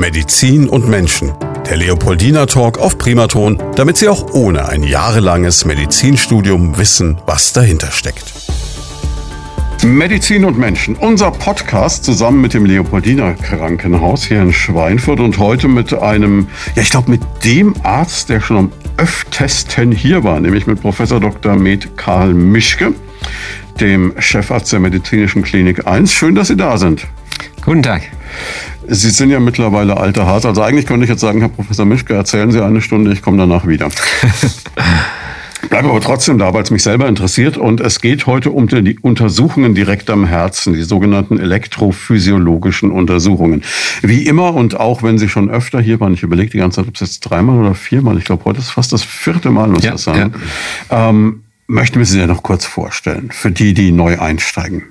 Medizin und Menschen. Der Leopoldina Talk auf Primaton, damit Sie auch ohne ein jahrelanges Medizinstudium wissen, was dahinter steckt. Medizin und Menschen, unser Podcast zusammen mit dem Leopoldina Krankenhaus hier in Schweinfurt und heute mit einem, ja ich glaube mit dem Arzt, der schon am öftesten hier war, nämlich mit Professor Dr. Med Karl Mischke, dem Chefarzt der Medizinischen Klinik 1. Schön, dass Sie da sind. Guten Tag. Sie sind ja mittlerweile alter Hase. Also eigentlich könnte ich jetzt sagen, Herr Professor Mischke, erzählen Sie eine Stunde, ich komme danach wieder. Bleibe aber trotzdem da, weil es mich selber interessiert. Und es geht heute um die Untersuchungen direkt am Herzen, die sogenannten elektrophysiologischen Untersuchungen. Wie immer und auch wenn Sie schon öfter hier waren, ich überlege die ganze Zeit, ob es jetzt dreimal oder viermal, ich glaube, heute ist fast das vierte Mal, muss ja, das sein. Ja. Ähm, möchten wir Sie ja noch kurz vorstellen, für die, die neu einsteigen.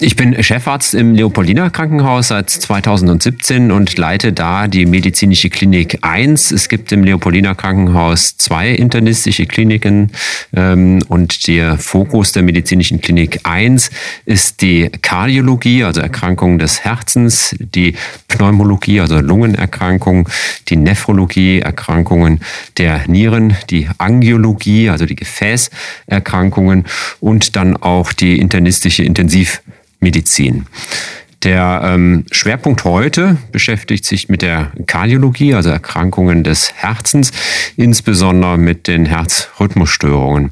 Ich bin Chefarzt im Leopoldina Krankenhaus seit 2017 und leite da die medizinische Klinik 1. Es gibt im Leopoldina Krankenhaus zwei internistische Kliniken ähm, und der Fokus der medizinischen Klinik 1 ist die Kardiologie, also Erkrankungen des Herzens, die Pneumologie, also Lungenerkrankungen, die Nephrologie, Erkrankungen der Nieren, die Angiologie, also die Gefäßerkrankungen und dann auch die internistische Intensiv Medizin. Der ähm, Schwerpunkt heute beschäftigt sich mit der Kardiologie, also Erkrankungen des Herzens, insbesondere mit den Herzrhythmusstörungen.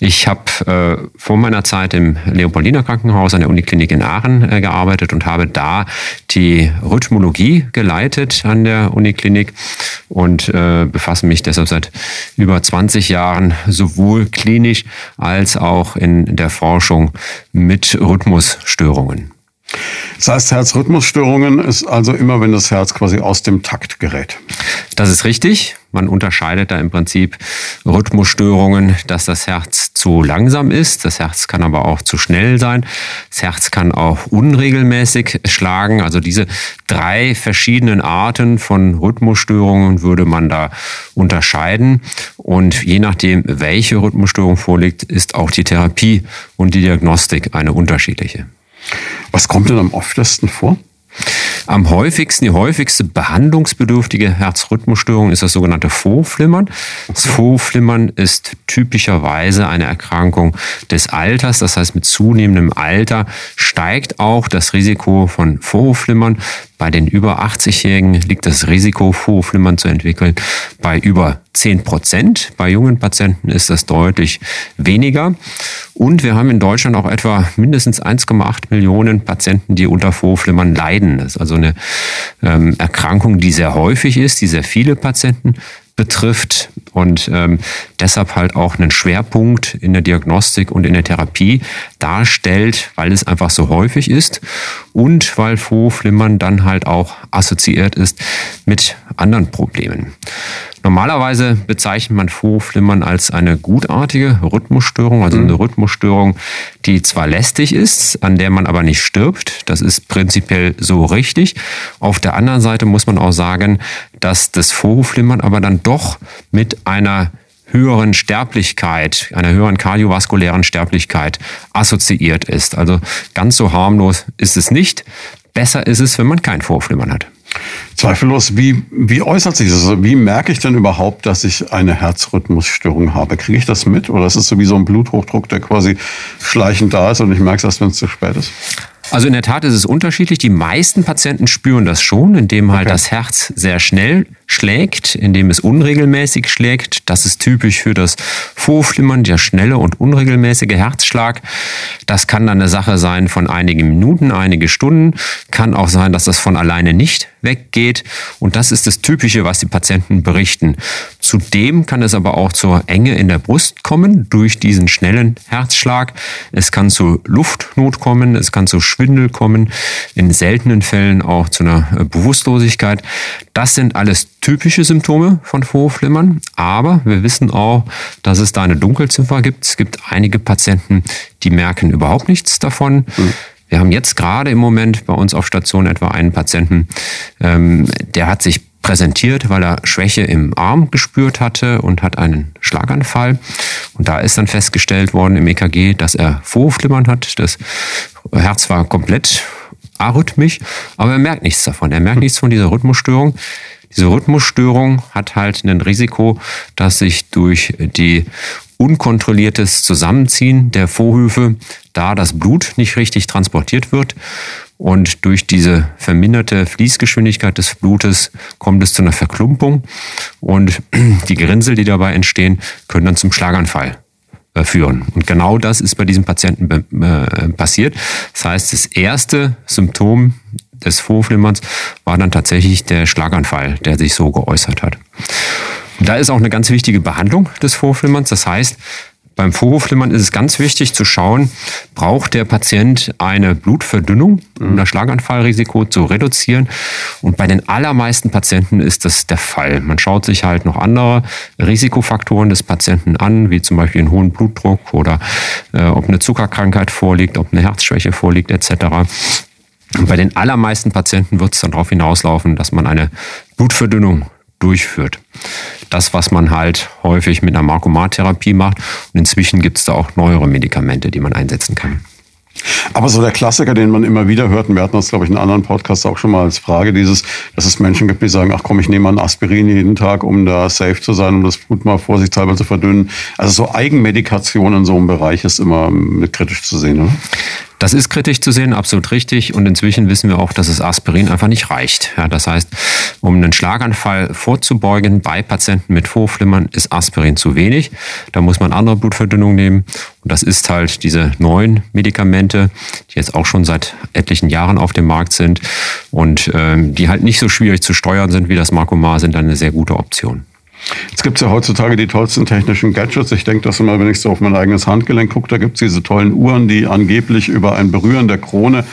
Ich habe äh, vor meiner Zeit im Leopoldiner Krankenhaus an der Uniklinik in Aachen äh, gearbeitet und habe da die Rhythmologie geleitet an der Uniklinik und äh, befasse mich deshalb seit über 20 Jahren sowohl klinisch als auch in der Forschung mit Rhythmusstörungen. Das heißt, Herzrhythmusstörungen ist also immer, wenn das Herz quasi aus dem Takt gerät. Das ist richtig. Man unterscheidet da im Prinzip Rhythmusstörungen, dass das Herz zu langsam ist. Das Herz kann aber auch zu schnell sein. Das Herz kann auch unregelmäßig schlagen. Also diese drei verschiedenen Arten von Rhythmusstörungen würde man da unterscheiden. Und je nachdem, welche Rhythmusstörung vorliegt, ist auch die Therapie und die Diagnostik eine unterschiedliche. Was kommt denn am öftesten vor? Am häufigsten, die häufigste behandlungsbedürftige Herzrhythmusstörung ist das sogenannte Vorflimmern. Das Vorflimmern ist typischerweise eine Erkrankung des Alters. Das heißt, mit zunehmendem Alter steigt auch das Risiko von Vorflimmern. Bei den über 80-Jährigen liegt das Risiko, Vorflimmern zu entwickeln, bei über 10 Prozent. Bei jungen Patienten ist das deutlich weniger. Und wir haben in Deutschland auch etwa mindestens 1,8 Millionen Patienten, die unter Vorflimmern leiden. Das ist also eine ähm, Erkrankung, die sehr häufig ist, die sehr viele Patienten betrifft und ähm, deshalb halt auch einen Schwerpunkt in der Diagnostik und in der Therapie darstellt, weil es einfach so häufig ist und weil Vorflimmern dann halt auch assoziiert ist mit anderen Problemen. Normalerweise bezeichnet man Vorflimmern als eine gutartige Rhythmusstörung, also eine mhm. Rhythmusstörung, die zwar lästig ist, an der man aber nicht stirbt. Das ist prinzipiell so richtig. Auf der anderen Seite muss man auch sagen, dass das Vorflimmern aber dann doch mit einer höheren Sterblichkeit, einer höheren kardiovaskulären Sterblichkeit assoziiert ist. Also ganz so harmlos ist es nicht. Besser ist es, wenn man kein Vorflimmern hat. Zweifellos, wie, wie äußert sich das? Also wie merke ich denn überhaupt, dass ich eine Herzrhythmusstörung habe? Kriege ich das mit oder ist es so wie so ein Bluthochdruck, der quasi schleichend da ist und ich merke es erst, wenn es zu spät ist? Also in der Tat ist es unterschiedlich. Die meisten Patienten spüren das schon, indem halt okay. das Herz sehr schnell schlägt, indem es unregelmäßig schlägt. Das ist typisch für das Vorflimmern, der schnelle und unregelmäßige Herzschlag. Das kann dann eine Sache sein von einigen Minuten, einige Stunden. Kann auch sein, dass das von alleine nicht weggeht. Und das ist das Typische, was die Patienten berichten. Zudem kann es aber auch zur Enge in der Brust kommen durch diesen schnellen Herzschlag. Es kann zu Luftnot kommen, es kann zu Schwindel kommen, in seltenen Fällen auch zu einer Bewusstlosigkeit. Das sind alles typische Symptome von Vorflimmern, aber wir wissen auch, dass es da eine Dunkelziffer gibt. Es gibt einige Patienten, die merken überhaupt nichts davon. Mhm. Wir haben jetzt gerade im Moment bei uns auf Station etwa einen Patienten, ähm, der hat sich präsentiert, weil er Schwäche im Arm gespürt hatte und hat einen Schlaganfall. Und da ist dann festgestellt worden im EKG, dass er Vorflimmern hat. Das Herz war komplett arrhythmisch, aber er merkt nichts davon. Er merkt nichts von dieser Rhythmusstörung. Diese Rhythmusstörung hat halt ein Risiko, dass sich durch die unkontrolliertes Zusammenziehen der Vorhöfe, da das Blut nicht richtig transportiert wird und durch diese verminderte Fließgeschwindigkeit des Blutes kommt es zu einer Verklumpung und die Gerinnsel, die dabei entstehen, können dann zum Schlaganfall äh, führen. Und genau das ist bei diesem Patienten äh, passiert. Das heißt, das erste Symptom des Vorflimmerns war dann tatsächlich der Schlaganfall, der sich so geäußert hat. Da ist auch eine ganz wichtige Behandlung des Vorflimmerns. Das heißt, beim Vorhofflimmern ist es ganz wichtig zu schauen, braucht der Patient eine Blutverdünnung, um das Schlaganfallrisiko zu reduzieren. Und bei den allermeisten Patienten ist das der Fall. Man schaut sich halt noch andere Risikofaktoren des Patienten an, wie zum Beispiel einen hohen Blutdruck oder äh, ob eine Zuckerkrankheit vorliegt, ob eine Herzschwäche vorliegt etc. Und bei den allermeisten Patienten wird es dann darauf hinauslaufen, dass man eine Blutverdünnung durchführt. Das, was man halt häufig mit einer Markomat-Therapie macht. Und inzwischen gibt es da auch neuere Medikamente, die man einsetzen kann. Aber so der Klassiker, den man immer wieder hört, und wir hatten das, glaube ich, in anderen Podcasts auch schon mal als Frage, dieses, dass es Menschen gibt, die sagen, ach komm, ich nehme mal ein Aspirin jeden Tag, um da safe zu sein, um das Blut mal vorsichtshalber zu verdünnen. Also so Eigenmedikation in so einem Bereich ist immer mit kritisch zu sehen, oder? Das ist kritisch zu sehen, absolut richtig. Und inzwischen wissen wir auch, dass das Aspirin einfach nicht reicht. Ja, das heißt, um einen Schlaganfall vorzubeugen bei Patienten mit Vorflimmern, ist Aspirin zu wenig. Da muss man andere Blutverdünnung nehmen. Und das ist halt diese neuen Medikamente, die jetzt auch schon seit etlichen Jahren auf dem Markt sind und ähm, die halt nicht so schwierig zu steuern sind wie das Marcomar, sind dann eine sehr gute Option. Jetzt gibt ja heutzutage die tollsten technischen Gadgets. Ich denke das immer, wenn ich so auf mein eigenes Handgelenk gucke, da gibt es diese tollen Uhren, die angeblich über ein Berühren der Krone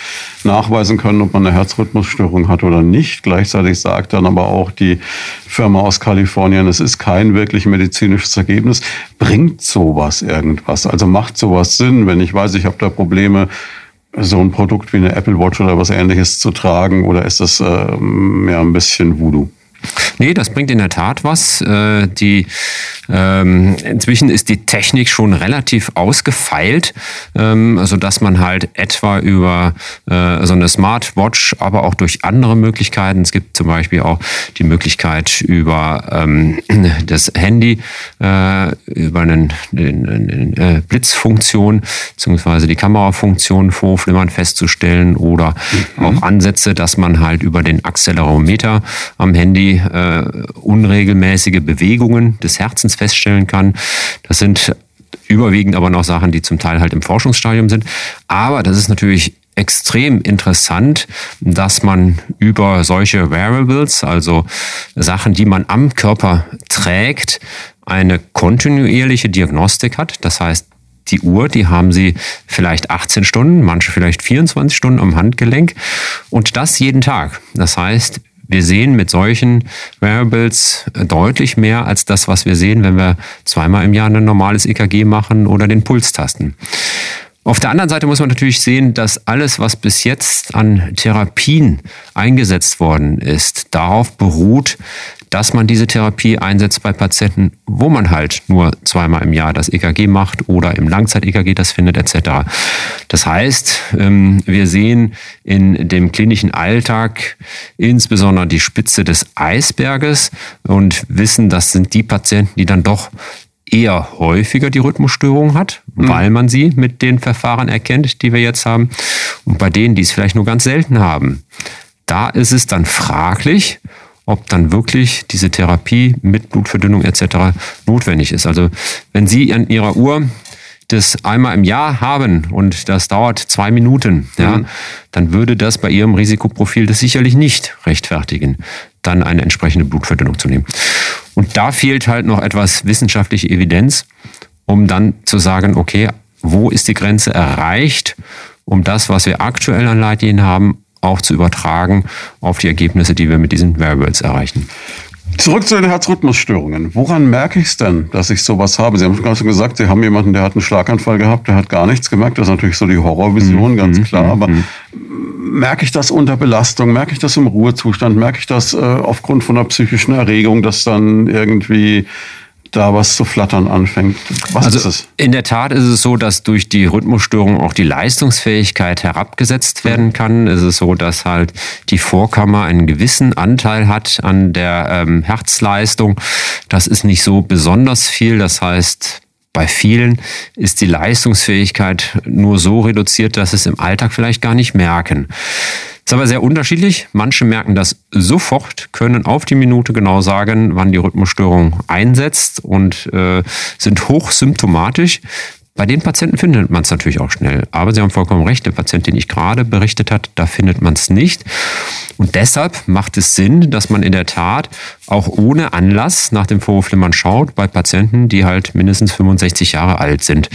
nachweisen können, ob man eine Herzrhythmusstörung hat oder nicht. Gleichzeitig sagt dann aber auch die Firma aus Kalifornien, es ist kein wirklich medizinisches Ergebnis. Bringt sowas irgendwas? Also macht sowas Sinn, wenn ich weiß, ich habe da Probleme, so ein Produkt wie eine Apple Watch oder was ähnliches zu tragen? Oder ist das äh, mehr ein bisschen Voodoo? Nee, das bringt in der Tat was. Äh, die, ähm, inzwischen ist die Technik schon relativ ausgefeilt, ähm, sodass man halt etwa über äh, so eine Smartwatch, aber auch durch andere Möglichkeiten, es gibt zum Beispiel auch die Möglichkeit über ähm, das Handy, äh, über einen, eine, eine Blitzfunktion beziehungsweise die Kamerafunktion vorflimmern festzustellen oder mhm. auch Ansätze, dass man halt über den Accelerometer am Handy äh, unregelmäßige Bewegungen des Herzens feststellen kann. Das sind überwiegend aber noch Sachen, die zum Teil halt im Forschungsstadium sind. Aber das ist natürlich extrem interessant, dass man über solche Wearables, also Sachen, die man am Körper trägt, eine kontinuierliche Diagnostik hat. Das heißt, die Uhr, die haben sie vielleicht 18 Stunden, manche vielleicht 24 Stunden am Handgelenk und das jeden Tag. Das heißt, wir sehen mit solchen Wearables deutlich mehr als das, was wir sehen, wenn wir zweimal im Jahr ein normales EKG machen oder den Puls tasten. Auf der anderen Seite muss man natürlich sehen, dass alles, was bis jetzt an Therapien eingesetzt worden ist, darauf beruht, dass man diese Therapie einsetzt bei Patienten, wo man halt nur zweimal im Jahr das EKG macht oder im Langzeit-EKG das findet etc. Das heißt, ähm, wir sehen in dem klinischen Alltag insbesondere die Spitze des Eisberges und wissen, das sind die Patienten, die dann doch eher häufiger die Rhythmusstörung hat, mhm. weil man sie mit den Verfahren erkennt, die wir jetzt haben. Und bei denen, die es vielleicht nur ganz selten haben, da ist es dann fraglich, ob dann wirklich diese Therapie mit Blutverdünnung etc. notwendig ist. Also wenn Sie an Ihrer Uhr das einmal im Jahr haben und das dauert zwei Minuten, ja, mhm. dann würde das bei Ihrem Risikoprofil das sicherlich nicht rechtfertigen, dann eine entsprechende Blutverdünnung zu nehmen. Und da fehlt halt noch etwas wissenschaftliche Evidenz, um dann zu sagen, okay, wo ist die Grenze erreicht, um das, was wir aktuell an Leitlinien haben, auch zu übertragen auf die Ergebnisse, die wir mit diesen Variables erreichen. Zurück zu den Herzrhythmusstörungen. Woran merke ich es denn, dass ich sowas habe? Sie haben gerade schon gesagt, Sie haben jemanden, der hat einen Schlaganfall gehabt, der hat gar nichts gemerkt. Das ist natürlich so die Horrorvision, mhm. ganz mhm. klar. Aber mhm. merke ich das unter Belastung? Merke ich das im Ruhezustand? Merke ich das äh, aufgrund von einer psychischen Erregung, dass dann irgendwie da was zu flattern anfängt. Was also ist es? In der Tat ist es so, dass durch die Rhythmusstörung auch die Leistungsfähigkeit herabgesetzt werden kann. Es ist so, dass halt die Vorkammer einen gewissen Anteil hat an der ähm, Herzleistung. Das ist nicht so besonders viel. Das heißt, bei vielen ist die Leistungsfähigkeit nur so reduziert, dass es im Alltag vielleicht gar nicht merken. Ist aber sehr unterschiedlich. Manche merken das sofort, können auf die Minute genau sagen, wann die Rhythmusstörung einsetzt und äh, sind hochsymptomatisch. Bei den Patienten findet man es natürlich auch schnell. Aber Sie haben vollkommen recht, der Patient, den ich gerade berichtet hat, da findet man es nicht. Und deshalb macht es Sinn, dass man in der Tat auch ohne Anlass nach dem Vorhofflimmern schaut bei Patienten, die halt mindestens 65 Jahre alt sind.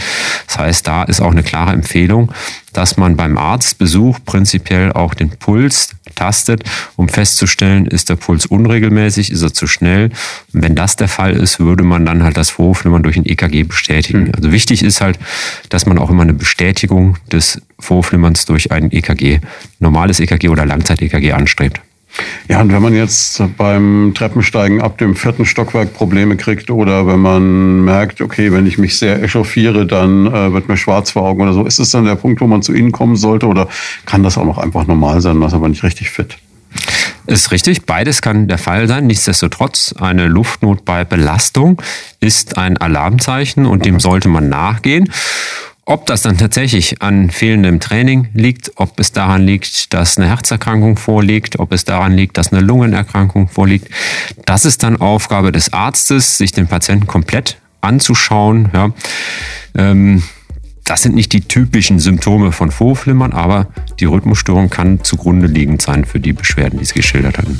Das heißt, da ist auch eine klare Empfehlung, dass man beim Arztbesuch prinzipiell auch den Puls tastet, um festzustellen, ist der Puls unregelmäßig, ist er zu schnell. Und wenn das der Fall ist, würde man dann halt das Vorhofflimmern durch ein EKG bestätigen. Mhm. Also wichtig ist halt, dass man auch immer eine Bestätigung des Vorhofflimmerns durch ein EKG, normales EKG oder Langzeit-EKG anstrebt. Ja, und wenn man jetzt beim Treppensteigen ab dem vierten Stockwerk Probleme kriegt oder wenn man merkt, okay, wenn ich mich sehr echauffiere, dann äh, wird mir schwarz vor Augen oder so, ist es dann der Punkt, wo man zu Ihnen kommen sollte oder kann das auch noch einfach normal sein, was aber nicht richtig fit? Ist richtig, beides kann der Fall sein. Nichtsdestotrotz, eine Luftnot bei Belastung ist ein Alarmzeichen und dem sollte man nachgehen. Ob das dann tatsächlich an fehlendem Training liegt, ob es daran liegt, dass eine Herzerkrankung vorliegt, ob es daran liegt, dass eine Lungenerkrankung vorliegt, das ist dann Aufgabe des Arztes, sich den Patienten komplett anzuschauen. Ja. Ähm, das sind nicht die typischen Symptome von Vorflimmern, aber die Rhythmusstörung kann zugrunde liegend sein für die Beschwerden, die Sie geschildert hatten.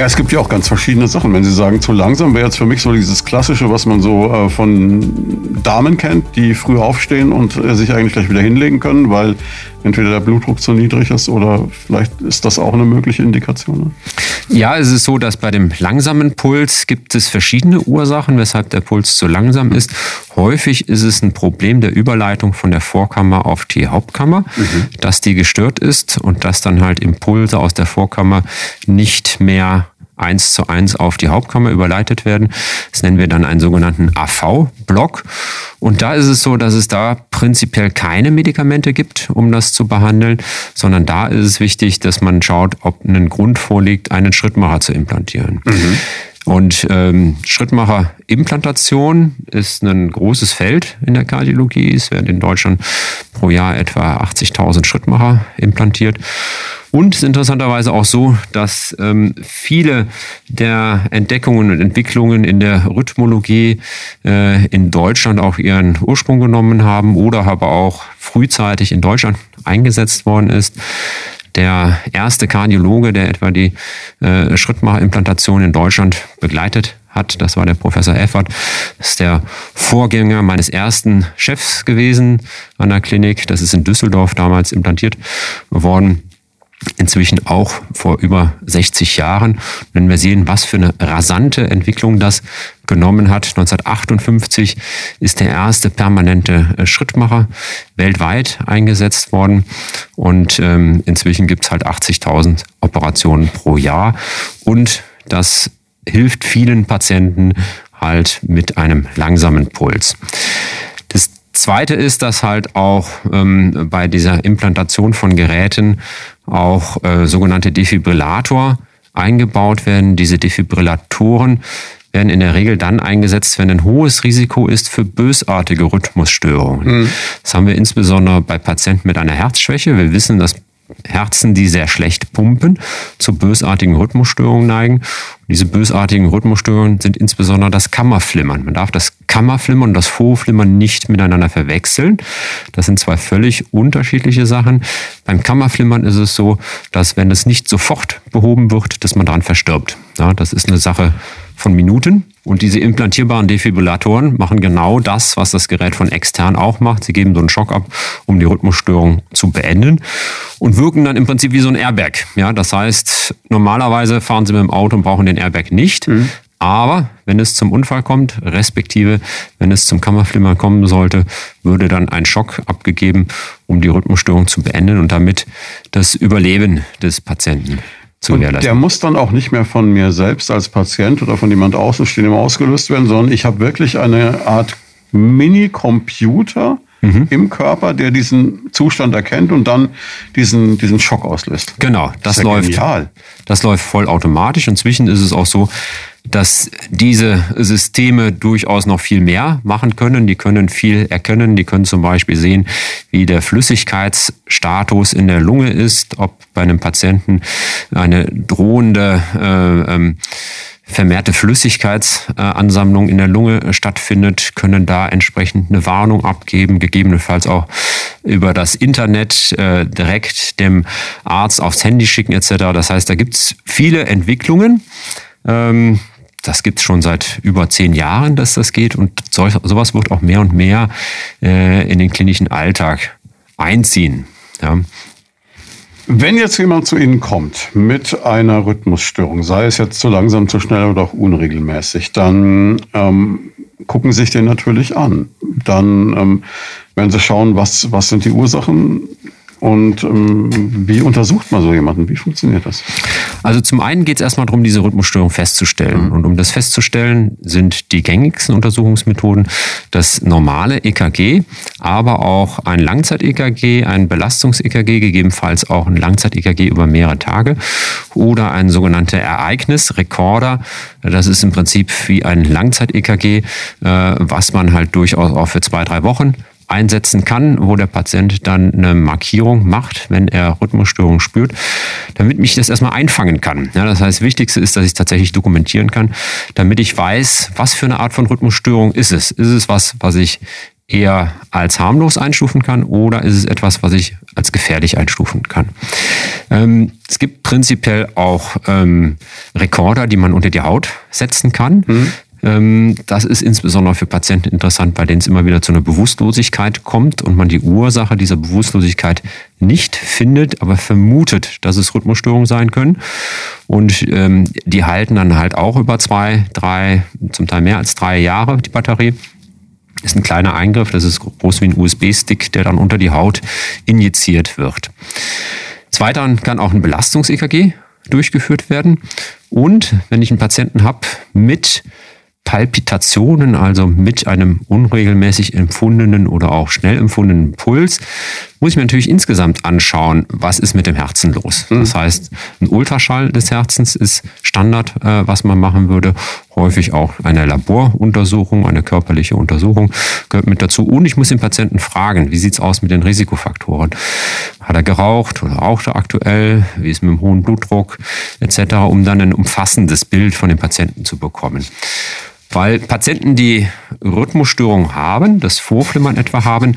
Ja, es gibt ja auch ganz verschiedene Sachen. Wenn Sie sagen, zu langsam wäre jetzt für mich so dieses Klassische, was man so äh, von Damen kennt, die früh aufstehen und äh, sich eigentlich gleich wieder hinlegen können, weil entweder der Blutdruck zu niedrig ist oder vielleicht ist das auch eine mögliche Indikation. Ne? Ja, es ist so, dass bei dem langsamen Puls gibt es verschiedene Ursachen, weshalb der Puls zu langsam ist. Häufig ist es ein Problem der Überleitung von der Vorkammer auf die Hauptkammer, mhm. dass die gestört ist und dass dann halt Impulse aus der Vorkammer nicht mehr eins zu eins auf die Hauptkammer überleitet werden. Das nennen wir dann einen sogenannten AV-Block. Und da ist es so, dass es da prinzipiell keine Medikamente gibt, um das zu behandeln, sondern da ist es wichtig, dass man schaut, ob ein Grund vorliegt, einen Schrittmacher zu implantieren. Mhm. Und ähm, Schrittmacherimplantation ist ein großes Feld in der Kardiologie. Es werden in Deutschland pro Jahr etwa 80.000 Schrittmacher implantiert. Und es ist interessanterweise auch so, dass ähm, viele der Entdeckungen und Entwicklungen in der Rhythmologie äh, in Deutschland auch ihren Ursprung genommen haben oder aber auch frühzeitig in Deutschland eingesetzt worden ist. Der erste Kardiologe, der etwa die äh, Schrittmacherimplantation in Deutschland begleitet hat. Das war der Professor Effert. Das ist der Vorgänger meines ersten Chefs gewesen an der Klinik. Das ist in Düsseldorf damals implantiert worden inzwischen auch vor über 60 Jahren. wenn wir sehen, was für eine rasante Entwicklung das genommen hat. 1958 ist der erste permanente äh, Schrittmacher weltweit eingesetzt worden und ähm, inzwischen gibt es halt 80.000 Operationen pro Jahr und das hilft vielen Patienten halt mit einem langsamen Puls. Das Zweite ist, dass halt auch ähm, bei dieser Implantation von Geräten auch äh, sogenannte Defibrillator eingebaut werden. Diese Defibrillatoren werden in der Regel dann eingesetzt, wenn ein hohes Risiko ist für bösartige Rhythmusstörungen. Mhm. Das haben wir insbesondere bei Patienten mit einer Herzschwäche. Wir wissen, dass Herzen, die sehr schlecht pumpen, zu bösartigen Rhythmusstörungen neigen. Und diese bösartigen Rhythmusstörungen sind insbesondere das Kammerflimmern. Man darf das Kammerflimmern und das Vorflimmern nicht miteinander verwechseln. Das sind zwei völlig unterschiedliche Sachen. Beim Kammerflimmern ist es so, dass wenn es nicht sofort behoben wird, dass man daran verstirbt. Ja, das ist eine Sache von Minuten. Und diese implantierbaren Defibrillatoren machen genau das, was das Gerät von extern auch macht. Sie geben so einen Schock ab, um die Rhythmusstörung zu beenden und wirken dann im Prinzip wie so ein Airbag. Ja, das heißt, normalerweise fahren Sie mit dem Auto und brauchen den Airbag nicht. Mhm. Aber wenn es zum Unfall kommt, respektive wenn es zum Kammerflimmern kommen sollte, würde dann ein Schock abgegeben, um die Rhythmusstörung zu beenden und damit das Überleben des Patienten zu gewährleisten. Der muss dann auch nicht mehr von mir selbst als Patient oder von jemand Außenstehendem ausgelöst werden, sondern ich habe wirklich eine Art Mini-Computer, mhm. im Körper, der diesen Zustand erkennt und dann diesen, diesen Schock auslöst. Genau, das, das läuft. Genial. Das läuft vollautomatisch. Inzwischen ist es auch so, dass diese Systeme durchaus noch viel mehr machen können. Die können viel erkennen. Die können zum Beispiel sehen, wie der Flüssigkeitsstatus in der Lunge ist, ob bei einem Patienten eine drohende äh, ähm, vermehrte Flüssigkeitsansammlung in der Lunge stattfindet, können da entsprechend eine Warnung abgeben, gegebenenfalls auch über das Internet äh, direkt dem Arzt aufs Handy schicken etc. Das heißt, da gibt es viele Entwicklungen. Ähm, das gibt es schon seit über zehn Jahren, dass das geht. Und sowas wird auch mehr und mehr äh, in den klinischen Alltag einziehen. Ja. Wenn jetzt jemand zu Ihnen kommt mit einer Rhythmusstörung, sei es jetzt zu langsam, zu schnell oder auch unregelmäßig, dann ähm, gucken Sie sich den natürlich an. Dann ähm, werden Sie schauen, was, was sind die Ursachen und ähm, wie untersucht man so jemanden? Wie funktioniert das? Also zum einen geht es erstmal darum, diese Rhythmusstörung festzustellen. Mhm. Und um das festzustellen, sind die gängigsten Untersuchungsmethoden das normale EKG, aber auch ein Langzeit-EKG, ein Belastungs-EKG, gegebenenfalls auch ein Langzeit-EKG über mehrere Tage oder ein sogenannter Ereignisrekorder. Das ist im Prinzip wie ein Langzeit-EKG, äh, was man halt durchaus auch für zwei, drei Wochen einsetzen kann, wo der Patient dann eine Markierung macht, wenn er Rhythmusstörungen spürt, damit mich das erstmal einfangen kann. Ja, das heißt, das Wichtigste ist, dass ich es tatsächlich dokumentieren kann, damit ich weiß, was für eine Art von Rhythmusstörung ist es. Ist es was, was ich eher als harmlos einstufen kann oder ist es etwas, was ich als gefährlich einstufen kann. Ähm, es gibt prinzipiell auch ähm, Rekorder, die man unter die Haut setzen kann. Mhm. Ähm, das ist insbesondere für Patienten interessant, bei denen es immer wieder zu einer Bewusstlosigkeit kommt und man die Ursache dieser Bewusstlosigkeit nicht findet, aber vermutet, dass es Rhythmusstörungen sein können. Und ähm, die halten dann halt auch über zwei, drei, zum Teil mehr als drei Jahre die Batterie. Ist ein kleiner Eingriff, das ist groß wie ein USB-Stick, der dann unter die Haut injiziert wird. Zweitern kann auch ein Belastungs-EKG durchgeführt werden. Und wenn ich einen Patienten habe mit Palpitationen, also mit einem unregelmäßig empfundenen oder auch schnell empfundenen Puls, muss ich mir natürlich insgesamt anschauen, was ist mit dem Herzen los. Mhm. Das heißt, ein Ultraschall des Herzens ist Standard, äh, was man machen würde. Häufig auch eine Laboruntersuchung, eine körperliche Untersuchung gehört mit dazu. Und ich muss den Patienten fragen, wie sieht's aus mit den Risikofaktoren? Hat er geraucht oder raucht er aktuell? Wie ist mit dem hohen Blutdruck etc., um dann ein umfassendes Bild von dem Patienten zu bekommen. Weil Patienten, die Rhythmusstörungen haben, das Vorflimmern etwa haben,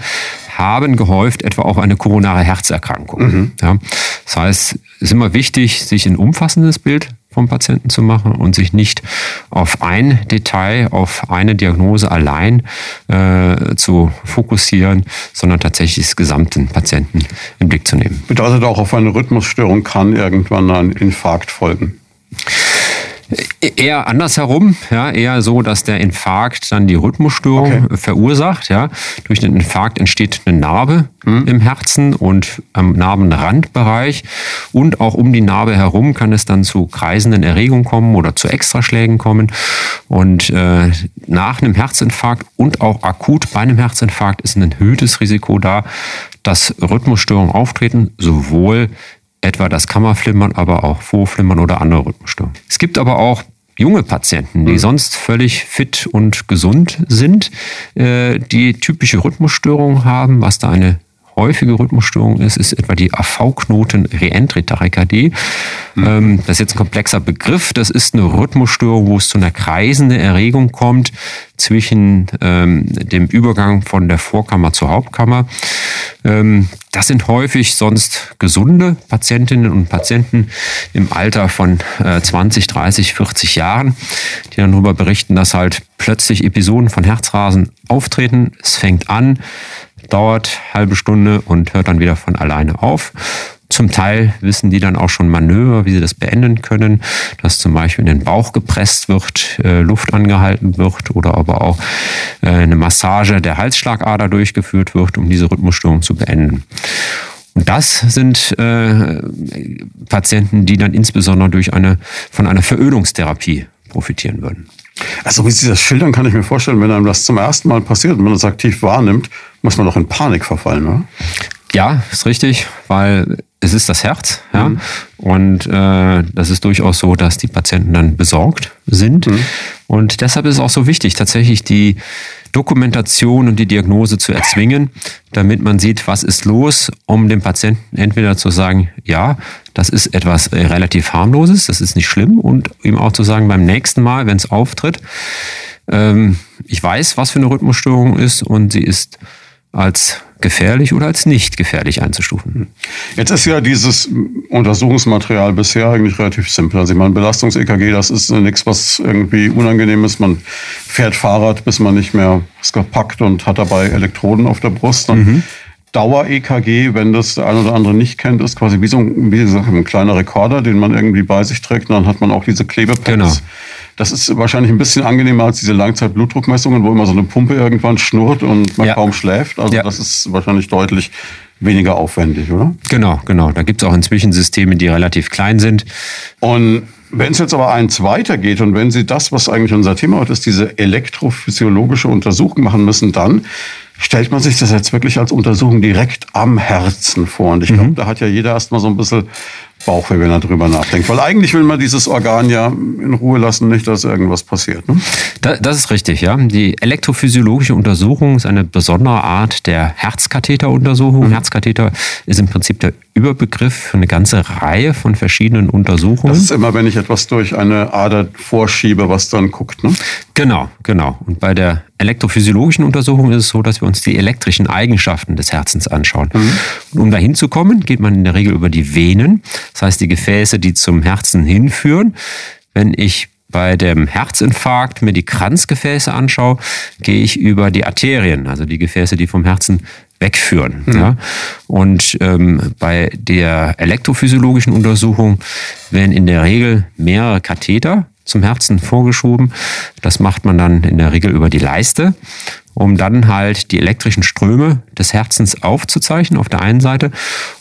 haben gehäuft etwa auch eine koronare Herzerkrankung. Mhm. Ja, das heißt, es ist immer wichtig, sich ein umfassendes Bild vom Patienten zu machen und sich nicht auf ein Detail, auf eine Diagnose allein äh, zu fokussieren, sondern tatsächlich das gesamten Patienten im Blick zu nehmen. Bedeutet auch, auf eine Rhythmusstörung kann irgendwann ein Infarkt folgen? Eher andersherum, ja, eher so, dass der Infarkt dann die Rhythmusstörung okay. verursacht. Ja. Durch den Infarkt entsteht eine Narbe mhm. im Herzen und am Narbenrandbereich. Und auch um die Narbe herum kann es dann zu kreisenden Erregungen kommen oder zu Extraschlägen kommen. Und äh, nach einem Herzinfarkt und auch akut bei einem Herzinfarkt ist ein erhöhtes Risiko da, dass Rhythmusstörungen auftreten, sowohl etwa das Kammerflimmern, aber auch Vorflimmern oder andere Rhythmusstörungen. Es gibt aber auch junge Patienten, die mhm. sonst völlig fit und gesund sind, äh, die typische Rhythmusstörungen haben, was da eine häufige Rhythmusstörung ist, ist etwa die AV-Knoten-Reentry-Tachykardie. Mhm. Ähm, das ist jetzt ein komplexer Begriff. Das ist eine Rhythmusstörung, wo es zu einer kreisenden Erregung kommt zwischen ähm, dem Übergang von der Vorkammer zur Hauptkammer. Ähm, das sind häufig sonst gesunde Patientinnen und Patienten im Alter von äh, 20, 30, 40 Jahren, die dann darüber berichten, dass halt plötzlich Episoden von Herzrasen auftreten. Es fängt an, dauert halbe Stunde und hört dann wieder von alleine auf. Zum Teil wissen die dann auch schon Manöver, wie sie das beenden können, dass zum Beispiel in den Bauch gepresst wird, äh, Luft angehalten wird oder aber auch äh, eine Massage der Halsschlagader durchgeführt wird, um diese Rhythmusstörung zu beenden. Und das sind äh, Patienten, die dann insbesondere durch eine, von einer Verölungstherapie profitieren würden. Also wie Sie das schildern, kann ich mir vorstellen, wenn einem das zum ersten Mal passiert und man das aktiv wahrnimmt, muss man doch in Panik verfallen, oder? Ja, ist richtig, weil es ist das Herz, ja. Mhm. Und äh, das ist durchaus so, dass die Patienten dann besorgt sind. Mhm. Und deshalb ist es auch so wichtig, tatsächlich die Dokumentation und die Diagnose zu erzwingen, damit man sieht, was ist los, um dem Patienten entweder zu sagen, ja, das ist etwas äh, relativ harmloses, das ist nicht schlimm, und ihm auch zu sagen, beim nächsten Mal, wenn es auftritt, ähm, ich weiß, was für eine Rhythmusstörung ist und sie ist als gefährlich oder als nicht gefährlich einzustufen. Jetzt ist ja dieses Untersuchungsmaterial bisher eigentlich relativ simpel. Also ich meine, Belastungs-EKG, das ist nichts, was irgendwie unangenehm ist. Man fährt Fahrrad, bis man nicht mehr es gepackt und hat dabei Elektroden auf der Brust. Mhm. Dauer-EKG, wenn das der eine oder andere nicht kennt, ist quasi wie so ein, wie gesagt, ein kleiner Rekorder, den man irgendwie bei sich trägt. Und dann hat man auch diese Klebepads. Genau das ist wahrscheinlich ein bisschen angenehmer als diese Langzeitblutdruckmessungen, wo immer so eine Pumpe irgendwann schnurrt und man ja. kaum schläft. Also ja. das ist wahrscheinlich deutlich weniger aufwendig, oder? Genau, genau. Da gibt es auch inzwischen Systeme, die relativ klein sind. Und wenn es jetzt aber eins weitergeht und wenn Sie das, was eigentlich unser Thema heute ist, diese elektrophysiologische Untersuchung machen müssen, dann stellt man sich das jetzt wirklich als Untersuchung direkt am Herzen vor. Und ich glaube, mhm. da hat ja jeder erstmal so ein bisschen Bauchweh, wenn er drüber nachdenkt. Weil eigentlich will man dieses Organ ja in Ruhe lassen, nicht, dass irgendwas passiert. Ne? Da, das ist richtig, ja. Die elektrophysiologische Untersuchung ist eine besondere Art der Herzkatheteruntersuchung. Mhm. Herzkatheter ist im Prinzip der Überbegriff für eine ganze Reihe von verschiedenen Untersuchungen. Das ist immer, wenn ich etwas durch eine Ader vorschiebe, was dann guckt, ne? Genau, genau. Und bei der elektrophysiologischen Untersuchung ist es so, dass wir uns die elektrischen Eigenschaften des Herzens anschauen. Mhm. Und um dahin zu kommen, geht man in der Regel über die Venen, das heißt die Gefäße, die zum Herzen hinführen. Wenn ich bei dem Herzinfarkt mir die Kranzgefäße anschaue, gehe ich über die Arterien, also die Gefäße, die vom Herzen wegführen. Mhm. Ja. Und ähm, bei der elektrophysiologischen Untersuchung werden in der Regel mehrere Katheter zum Herzen vorgeschoben. Das macht man dann in der Regel über die Leiste, um dann halt die elektrischen Ströme des Herzens aufzuzeichnen auf der einen Seite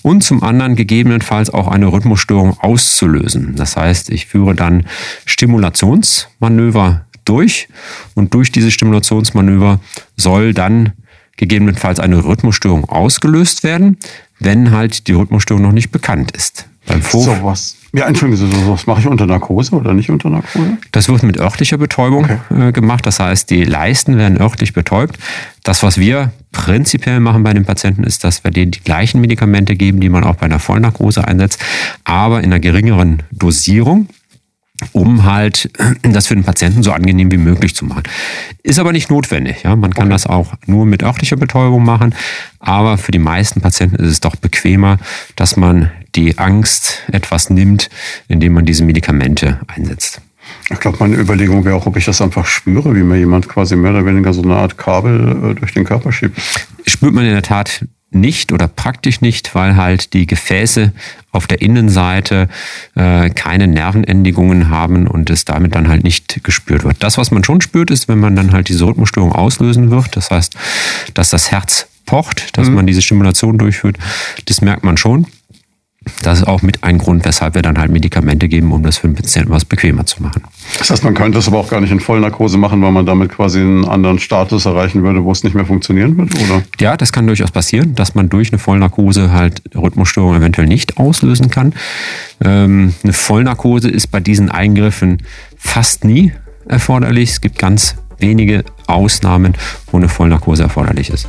und zum anderen gegebenenfalls auch eine Rhythmusstörung auszulösen. Das heißt, ich führe dann Stimulationsmanöver durch und durch diese Stimulationsmanöver soll dann gegebenenfalls eine Rhythmusstörung ausgelöst werden, wenn halt die Rhythmusstörung noch nicht bekannt ist. Beim Vor so was. Ja, entschuldigen Sie, was mache ich unter Narkose oder nicht unter Narkose? Das wird mit örtlicher Betäubung okay. äh, gemacht. Das heißt, die Leisten werden örtlich betäubt. Das, was wir prinzipiell machen bei den Patienten, ist, dass wir denen die gleichen Medikamente geben, die man auch bei einer Vollnarkose einsetzt, aber in einer geringeren Dosierung um halt das für den Patienten so angenehm wie möglich zu machen. Ist aber nicht notwendig. Ja? Man kann okay. das auch nur mit örtlicher Betäubung machen, aber für die meisten Patienten ist es doch bequemer, dass man die Angst etwas nimmt, indem man diese Medikamente einsetzt. Ich glaube, meine Überlegung wäre auch, ob ich das einfach spüre, wie mir jemand quasi mehr oder weniger so eine Art Kabel äh, durch den Körper schiebt. Spürt man in der Tat nicht oder praktisch nicht, weil halt die Gefäße auf der Innenseite äh, keine Nervenendigungen haben und es damit dann halt nicht gespürt wird. Das, was man schon spürt, ist, wenn man dann halt diese Rhythmusstörung auslösen wird. Das heißt, dass das Herz pocht, dass mhm. man diese Stimulation durchführt. Das merkt man schon. Das ist auch mit ein Grund, weshalb wir dann halt Medikamente geben, um das für den Patienten was bequemer zu machen. Das heißt, man könnte es aber auch gar nicht in Vollnarkose machen, weil man damit quasi einen anderen Status erreichen würde, wo es nicht mehr funktionieren wird, oder? Ja, das kann durchaus passieren, dass man durch eine Vollnarkose halt Rhythmusstörungen eventuell nicht auslösen kann. Ähm, eine Vollnarkose ist bei diesen Eingriffen fast nie erforderlich. Es gibt ganz wenige Ausnahmen, wo eine Vollnarkose erforderlich ist.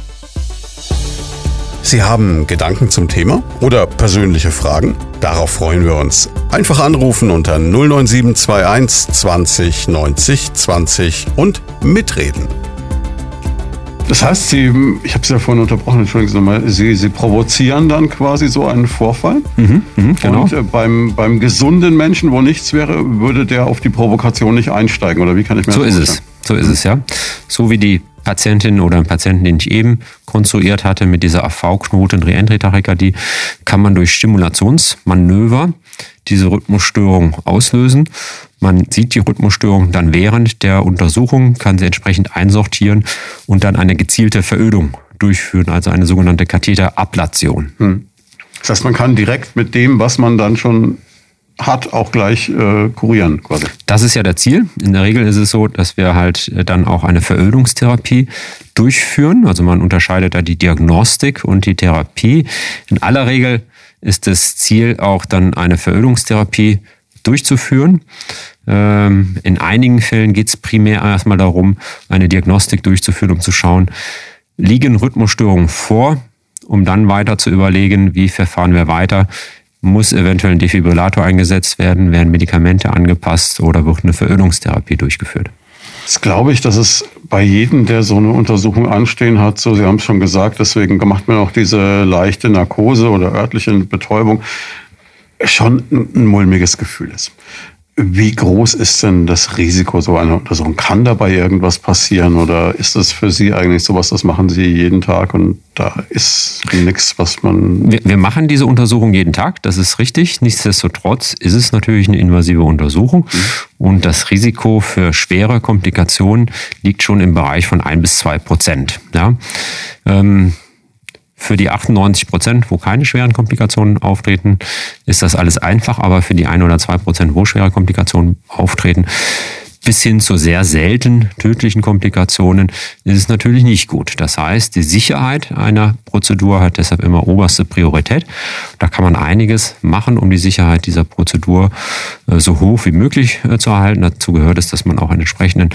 Sie haben Gedanken zum Thema oder persönliche Fragen? Darauf freuen wir uns. Einfach anrufen unter 09721 20 90 20 und mitreden. Das heißt, Sie, ich habe Sie ja vorhin unterbrochen, entschuldigen Sie nochmal, Sie, Sie provozieren dann quasi so einen Vorfall. Mhm, mh, genau. Und äh, beim, beim gesunden Menschen, wo nichts wäre, würde der auf die Provokation nicht einsteigen, oder wie kann ich mir so das vorstellen? So ist es. So ist es, ja. So wie die Patientin oder einen Patienten, den ich eben konstruiert hatte, mit dieser AV-Knoten Reentry-Tachykardie, kann man durch Stimulationsmanöver diese Rhythmusstörung auslösen. Man sieht die Rhythmusstörung dann während der Untersuchung, kann sie entsprechend einsortieren und dann eine gezielte Verödung durchführen, also eine sogenannte Katheterablation. Hm. Das heißt, man kann direkt mit dem, was man dann schon hat, auch gleich äh, kurieren quasi. Das ist ja der Ziel. In der Regel ist es so, dass wir halt äh, dann auch eine Verödungstherapie durchführen. Also man unterscheidet da die Diagnostik und die Therapie. In aller Regel ist das Ziel auch dann eine Verödungstherapie durchzuführen. Ähm, in einigen Fällen geht es primär erstmal darum, eine Diagnostik durchzuführen, um zu schauen, liegen Rhythmusstörungen vor, um dann weiter zu überlegen, wie verfahren wir weiter muss eventuell ein Defibrillator eingesetzt werden, werden Medikamente angepasst oder wird eine Verölungstherapie durchgeführt. Das glaube ich, dass es bei jedem, der so eine Untersuchung anstehen hat, so Sie haben es schon gesagt, deswegen macht man auch diese leichte Narkose oder örtliche Betäubung, schon ein mulmiges Gefühl ist. Wie groß ist denn das Risiko so einer Untersuchung? Kann dabei irgendwas passieren oder ist das für Sie eigentlich sowas, das machen Sie jeden Tag und da ist nichts, was man. Wir, wir, machen diese Untersuchung jeden Tag, das ist richtig. Nichtsdestotrotz ist es natürlich eine invasive Untersuchung mhm. und das Risiko für schwere Komplikationen liegt schon im Bereich von ein bis zwei Prozent. Ja? Ähm, für die 98 Prozent, wo keine schweren Komplikationen auftreten, ist das alles einfach, aber für die ein oder zwei Prozent, wo schwere Komplikationen auftreten, bis hin zu sehr selten tödlichen Komplikationen ist es natürlich nicht gut. Das heißt, die Sicherheit einer Prozedur hat deshalb immer oberste Priorität. Da kann man einiges machen, um die Sicherheit dieser Prozedur äh, so hoch wie möglich äh, zu erhalten. Dazu gehört es, dass man auch einen entsprechenden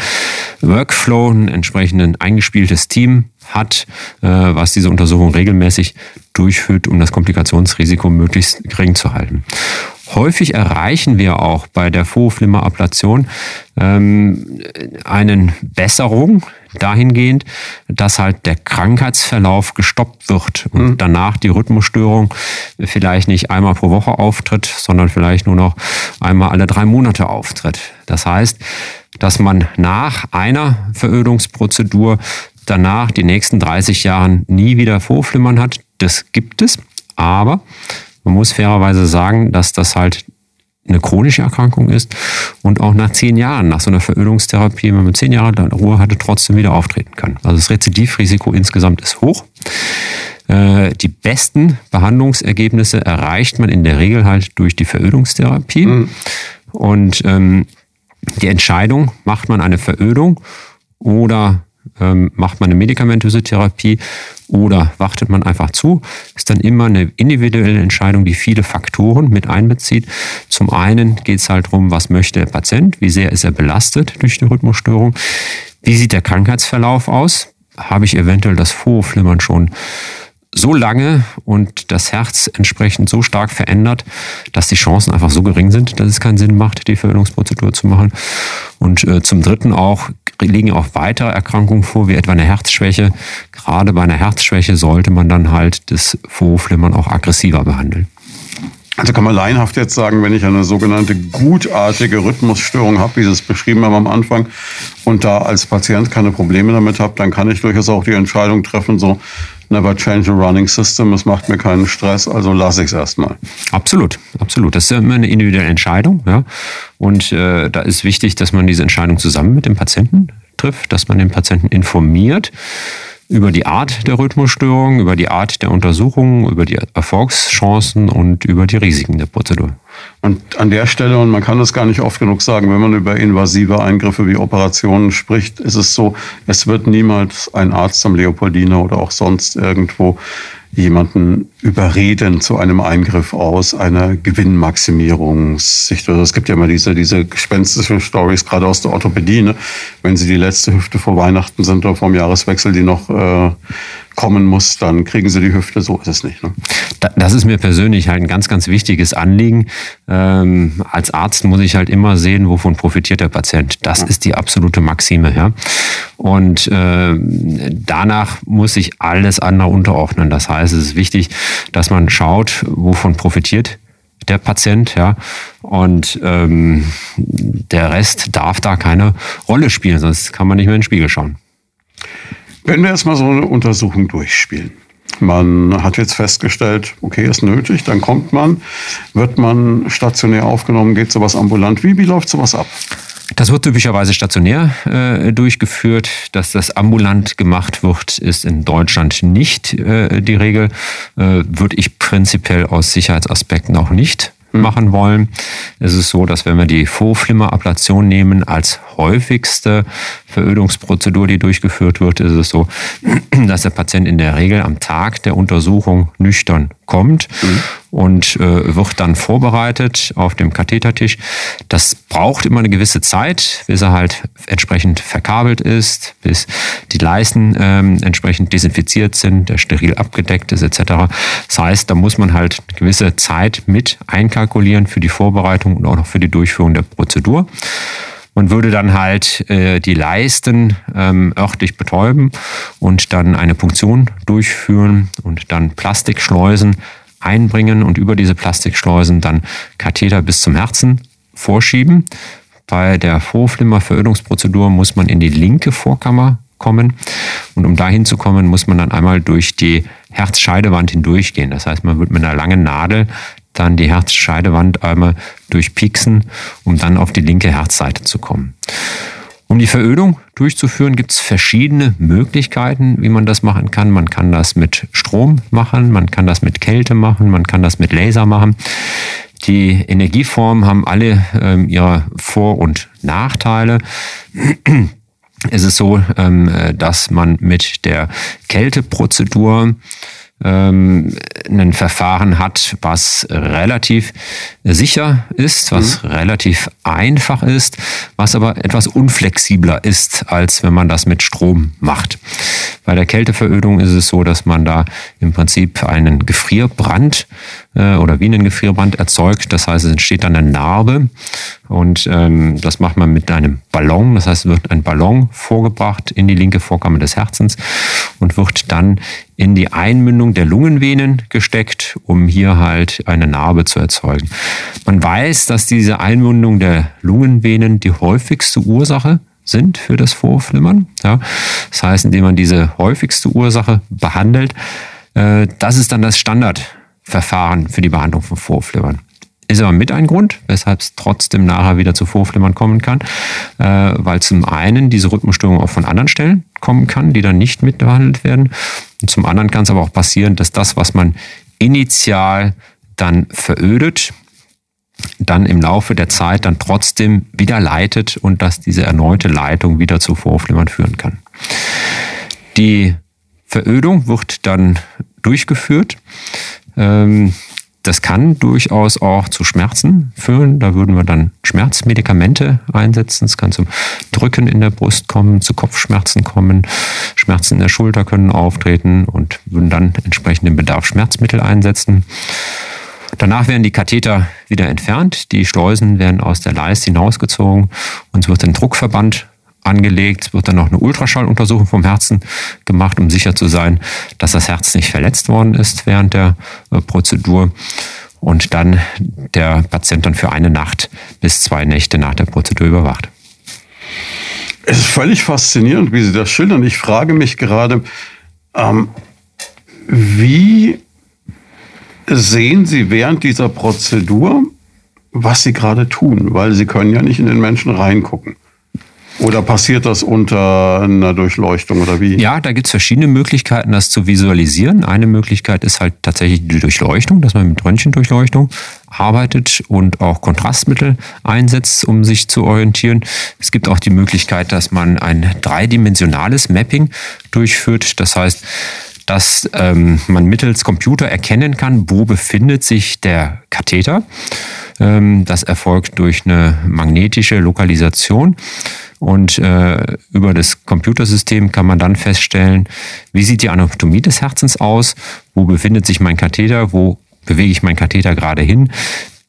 Workflow, ein entsprechenden eingespieltes Team hat, äh, was diese Untersuchung regelmäßig durchführt, um das Komplikationsrisiko möglichst gering zu halten. Häufig erreichen wir auch bei der Vorhofflimmerablation ähm, eine Besserung dahingehend, dass halt der Krankheitsverlauf gestoppt wird und mhm. danach die Rhythmusstörung vielleicht nicht einmal pro Woche auftritt, sondern vielleicht nur noch einmal alle drei Monate auftritt. Das heißt, dass man nach einer Verödungsprozedur danach die nächsten 30 Jahre nie wieder Vorflimmern hat. Das gibt es, aber man muss fairerweise sagen, dass das halt eine chronische Erkrankung ist und auch nach zehn Jahren, nach so einer Verölungstherapie, wenn man zehn Jahre Ruhe hatte, trotzdem wieder auftreten kann. Also das Rezidivrisiko insgesamt ist hoch. Äh, die besten Behandlungsergebnisse erreicht man in der Regel halt durch die Verödungstherapie. Mhm. Und ähm, die Entscheidung, macht man eine Verödung oder ähm, macht man eine medikamentöse Therapie oder wartet man einfach zu, ist dann immer eine individuelle Entscheidung, die viele Faktoren mit einbezieht. Zum einen geht es halt darum, was möchte der Patient, wie sehr ist er belastet durch die Rhythmusstörung, wie sieht der Krankheitsverlauf aus, habe ich eventuell das Vorflimmern schon so lange und das Herz entsprechend so stark verändert, dass die Chancen einfach so gering sind, dass es keinen Sinn macht, die Verhütungsprozedur zu machen. Und äh, zum Dritten auch liegen auch weitere Erkrankungen vor, wie etwa eine Herzschwäche. Gerade bei einer Herzschwäche sollte man dann halt das Vorflimmern auch aggressiver behandeln. Also kann man laienhaft jetzt sagen, wenn ich eine sogenannte gutartige Rhythmusstörung habe, wie Sie es beschrieben haben am Anfang, und da als Patient keine Probleme damit habe, dann kann ich durchaus auch die Entscheidung treffen, so never change a running system, es macht mir keinen Stress, also lasse ich es erstmal. Absolut, absolut. Das ist immer eine individuelle Entscheidung. Ja? Und äh, da ist wichtig, dass man diese Entscheidung zusammen mit dem Patienten trifft, dass man den Patienten informiert über die Art der Rhythmusstörung, über die Art der Untersuchung, über die Erfolgschancen und über die Risiken der Prozedur. Und an der Stelle, und man kann das gar nicht oft genug sagen, wenn man über invasive Eingriffe wie Operationen spricht, ist es so, es wird niemals ein Arzt am Leopoldina oder auch sonst irgendwo jemanden überreden zu einem Eingriff aus einer Gewinnmaximierungssicht. Also es gibt ja immer diese, diese gespenstischen Stories, gerade aus der Orthopädie, ne? wenn sie die letzte Hüfte vor Weihnachten sind oder vom Jahreswechsel, die noch äh, kommen muss, dann kriegen sie die Hüfte. So ist es nicht. Ne? Das ist mir persönlich halt ein ganz, ganz wichtiges Anliegen. Ähm, als Arzt muss ich halt immer sehen, wovon profitiert der Patient. Das ja. ist die absolute Maxime. Ja? Und äh, danach muss sich alles andere unterordnen. Das heißt, es ist wichtig, dass man schaut, wovon profitiert der Patient, ja. Und ähm, der Rest darf da keine Rolle spielen, sonst kann man nicht mehr in den Spiegel schauen. Wenn wir erstmal so eine Untersuchung durchspielen. Man hat jetzt festgestellt, okay, ist nötig, dann kommt man, wird man stationär aufgenommen, geht sowas ambulant. Wie, wie läuft sowas ab? Das wird typischerweise stationär äh, durchgeführt. Dass das ambulant gemacht wird, ist in Deutschland nicht äh, die Regel. Äh, würde ich prinzipiell aus Sicherheitsaspekten auch nicht hm. machen wollen. Es ist so, dass wenn wir die Vorflimmerablation nehmen als häufigste Verödungsprozedur, die durchgeführt wird, ist es so, dass der Patient in der Regel am Tag der Untersuchung nüchtern kommt mhm. Und äh, wird dann vorbereitet auf dem Kathetertisch. Das braucht immer eine gewisse Zeit, bis er halt entsprechend verkabelt ist, bis die Leisten ähm, entsprechend desinfiziert sind, der steril abgedeckt ist etc. Das heißt, da muss man halt eine gewisse Zeit mit einkalkulieren für die Vorbereitung und auch noch für die Durchführung der Prozedur. Man würde dann halt äh, die Leisten ähm, örtlich betäuben und dann eine Punktion durchführen und dann Plastikschleusen einbringen und über diese Plastikschleusen dann Katheter bis zum Herzen vorschieben. Bei der Vorflimmer-Verödungsprozedur muss man in die linke Vorkammer kommen. Und um dahin zu kommen, muss man dann einmal durch die Herzscheidewand hindurchgehen. Das heißt, man wird mit einer langen Nadel dann die Herzscheidewand einmal durchpieksen, um dann auf die linke Herzseite zu kommen. Um die Verödung durchzuführen, gibt es verschiedene Möglichkeiten, wie man das machen kann. Man kann das mit Strom machen, man kann das mit Kälte machen, man kann das mit Laser machen. Die Energieformen haben alle ähm, ihre Vor- und Nachteile. Es ist so, ähm, dass man mit der Kälteprozedur ähm, ein Verfahren hat, was relativ sicher ist, was mhm. relativ einfach ist, was aber etwas unflexibler ist, als wenn man das mit Strom macht. Bei der Kälteverödung ist es so, dass man da im Prinzip einen Gefrierbrand äh, oder wie einen Gefrierbrand erzeugt. Das heißt, es entsteht dann eine Narbe und ähm, das macht man mit einem Ballon. Das heißt, es wird ein Ballon vorgebracht in die linke Vorkammer des Herzens und wird dann in die Einmündung der Lungenvenen gesteckt, um hier halt eine Narbe zu erzeugen. Man weiß, dass diese Einmündung der Lungenvenen die häufigste Ursache sind für das Vorflimmern. Ja, das heißt, indem man diese häufigste Ursache behandelt, äh, das ist dann das Standardverfahren für die Behandlung von Vorflimmern. Ist aber mit ein Grund, weshalb es trotzdem nachher wieder zu Vorflimmern kommen kann, äh, weil zum einen diese Rhythmusstörung auch von anderen Stellen kommen kann, die dann nicht mitbehandelt werden. Und zum anderen kann es aber auch passieren, dass das, was man initial dann verödet, dann im Laufe der Zeit dann trotzdem wieder leitet und dass diese erneute Leitung wieder zu Vorflimmern führen kann. Die Verödung wird dann durchgeführt. Ähm, das kann durchaus auch zu Schmerzen führen. Da würden wir dann Schmerzmedikamente einsetzen. Es kann zum Drücken in der Brust kommen, zu Kopfschmerzen kommen. Schmerzen in der Schulter können auftreten und würden dann entsprechend den Bedarf Schmerzmittel einsetzen. Danach werden die Katheter wieder entfernt, die Schleusen werden aus der Leiste hinausgezogen und es wird ein Druckverband angelegt, wird dann noch eine Ultraschalluntersuchung vom Herzen gemacht, um sicher zu sein, dass das Herz nicht verletzt worden ist während der äh, Prozedur. Und dann der Patient dann für eine Nacht bis zwei Nächte nach der Prozedur überwacht. Es ist völlig faszinierend, wie Sie das schildern. Ich frage mich gerade, ähm, wie sehen Sie während dieser Prozedur, was Sie gerade tun? Weil Sie können ja nicht in den Menschen reingucken. Oder passiert das unter einer Durchleuchtung oder wie? Ja, da gibt es verschiedene Möglichkeiten, das zu visualisieren. Eine Möglichkeit ist halt tatsächlich die Durchleuchtung, dass man mit Röntgendurchleuchtung arbeitet und auch Kontrastmittel einsetzt, um sich zu orientieren. Es gibt auch die Möglichkeit, dass man ein dreidimensionales Mapping durchführt. Das heißt, dass ähm, man mittels Computer erkennen kann, wo befindet sich der Katheter. Ähm, das erfolgt durch eine magnetische Lokalisation. Und äh, über das Computersystem kann man dann feststellen, wie sieht die Anatomie des Herzens aus, wo befindet sich mein Katheter, wo bewege ich meinen Katheter gerade hin,